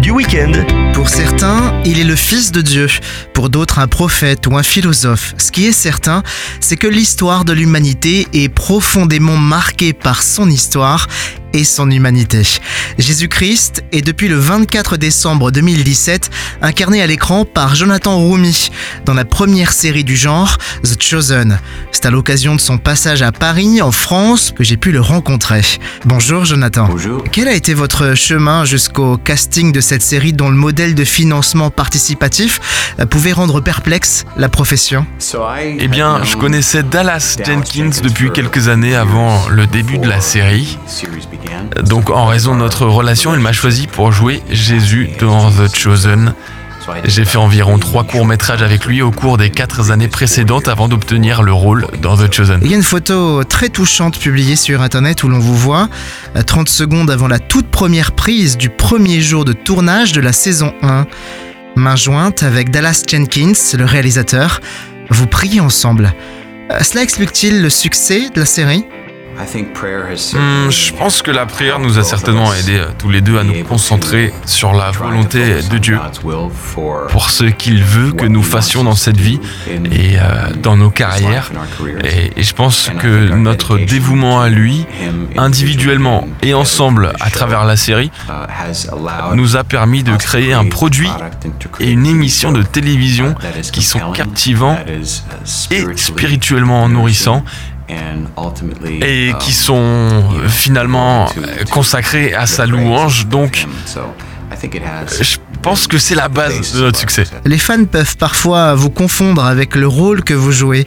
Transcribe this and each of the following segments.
du week-end. Pour certains, il est le Fils de Dieu, pour d'autres un prophète ou un philosophe. Ce qui est certain, c'est que l'histoire de l'humanité est profondément marquée par son histoire et son humanité. Jésus-Christ est depuis le 24 décembre 2017 incarné à l'écran par Jonathan Rumi dans la première série du genre, The Chosen. C'est à l'occasion de son passage à Paris, en France, que j'ai pu le rencontrer. Bonjour Jonathan. Bonjour. Quel a été votre chemin jusqu'au casting de cette série dont le modèle de financement participatif euh, pouvait rendre perplexe la profession? Eh bien, je connaissais Dallas Jenkins depuis quelques années avant le début de la série. Donc, en raison de notre relation, il m'a choisi pour jouer Jésus dans The Chosen. J'ai fait environ trois courts-métrages avec lui au cours des quatre années précédentes avant d'obtenir le rôle dans The Chosen. Il y a une photo très touchante publiée sur internet où l'on vous voit euh, 30 secondes avant la toute première prise du premier jour de tournage de la saison 1. Main jointe avec Dallas Jenkins, le réalisateur, vous priez ensemble. Euh, Cela explique-t-il le succès de la série? Hmm, je pense que la prière nous a certainement aidés euh, tous les deux à nous concentrer sur la volonté de Dieu pour ce qu'il veut que nous fassions dans cette vie et euh, dans nos carrières. Et, et je pense que notre dévouement à lui, individuellement et ensemble à travers la série, nous a permis de créer un produit et une émission de télévision qui sont captivants et spirituellement nourrissants et qui sont finalement consacrés à sa louange. Donc, je pense que c'est la base de notre succès. Les fans peuvent parfois vous confondre avec le rôle que vous jouez.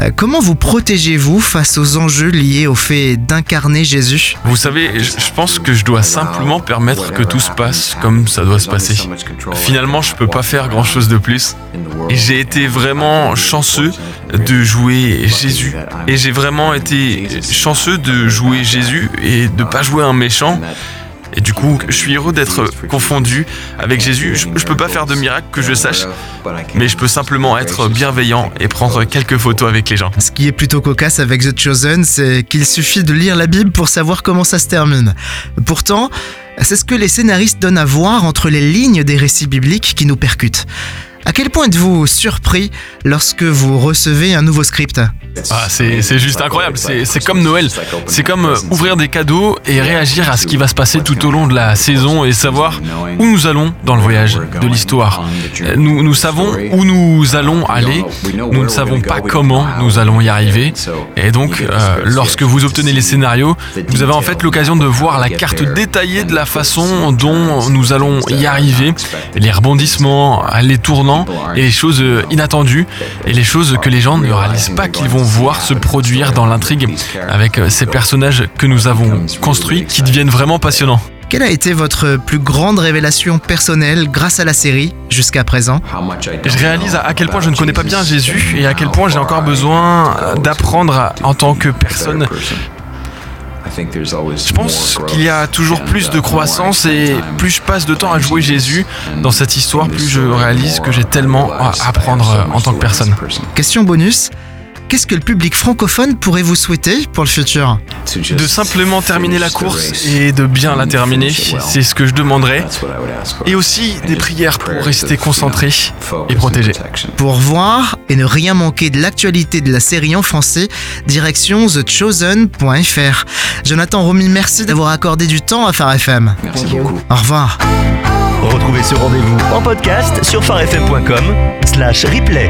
Euh, Comment vous protégez-vous face aux enjeux liés au fait d'incarner Jésus? Vous savez, je pense que je dois simplement permettre que tout se passe comme ça doit se passer. Finalement, je peux pas faire grand chose de plus. Et j'ai été vraiment chanceux de jouer Jésus. Et j'ai vraiment été chanceux de jouer Jésus et de pas jouer un méchant. Et du coup, je suis heureux d'être confondu avec Jésus. Je, je peux pas faire de miracle que je sache, mais je peux simplement être bienveillant et prendre quelques photos avec les gens. Ce qui est plutôt cocasse avec The Chosen, c'est qu'il suffit de lire la Bible pour savoir comment ça se termine. Pourtant, c'est ce que les scénaristes donnent à voir entre les lignes des récits bibliques qui nous percutent. À quel point êtes-vous surpris lorsque vous recevez un nouveau script Ah, c'est juste incroyable. C'est comme Noël. C'est comme euh, ouvrir des cadeaux et réagir à ce qui va se passer tout au long de la saison et savoir où nous allons dans le voyage de l'histoire. Euh, Nous, nous savons où nous allons aller. Nous ne savons pas comment nous allons y arriver. Et donc, euh, lorsque vous obtenez les scénarios, vous avez en fait l'occasion de voir la carte détaillée de la façon dont nous allons y arriver, les rebondissements, les tournants et les choses euh, inattendues et les choses que les gens ne réalisent pas qu'ils vont voir se produire dans l'intrigue avec euh, ces personnages que nous avons construits qui deviennent vraiment passionnants. Quelle a été votre plus grande révélation personnelle grâce à la série jusqu'à présent? Je réalise à quel point je ne connais pas bien Jésus et à quel point j'ai encore besoin d'apprendre en tant que personne. Je pense qu'il y a toujours plus de croissance et plus je passe de temps à jouer Jésus dans cette histoire, plus je réalise que j'ai tellement à apprendre en tant que personne. Question bonus. Qu'est-ce que le public francophone pourrait vous souhaiter pour le futur De simplement terminer la course et de bien la terminer, c'est ce que je demanderais. Et aussi des prières pour rester concentré et protégé. Pour voir et ne rien manquer de l'actualité de la série en français, direction thechosen.fr. Jonathan Romy, merci d'avoir accordé du temps à Phare FM. Merci beaucoup. Au revoir. Retrouvez ce rendez-vous en podcast sur farfm.com slash replay.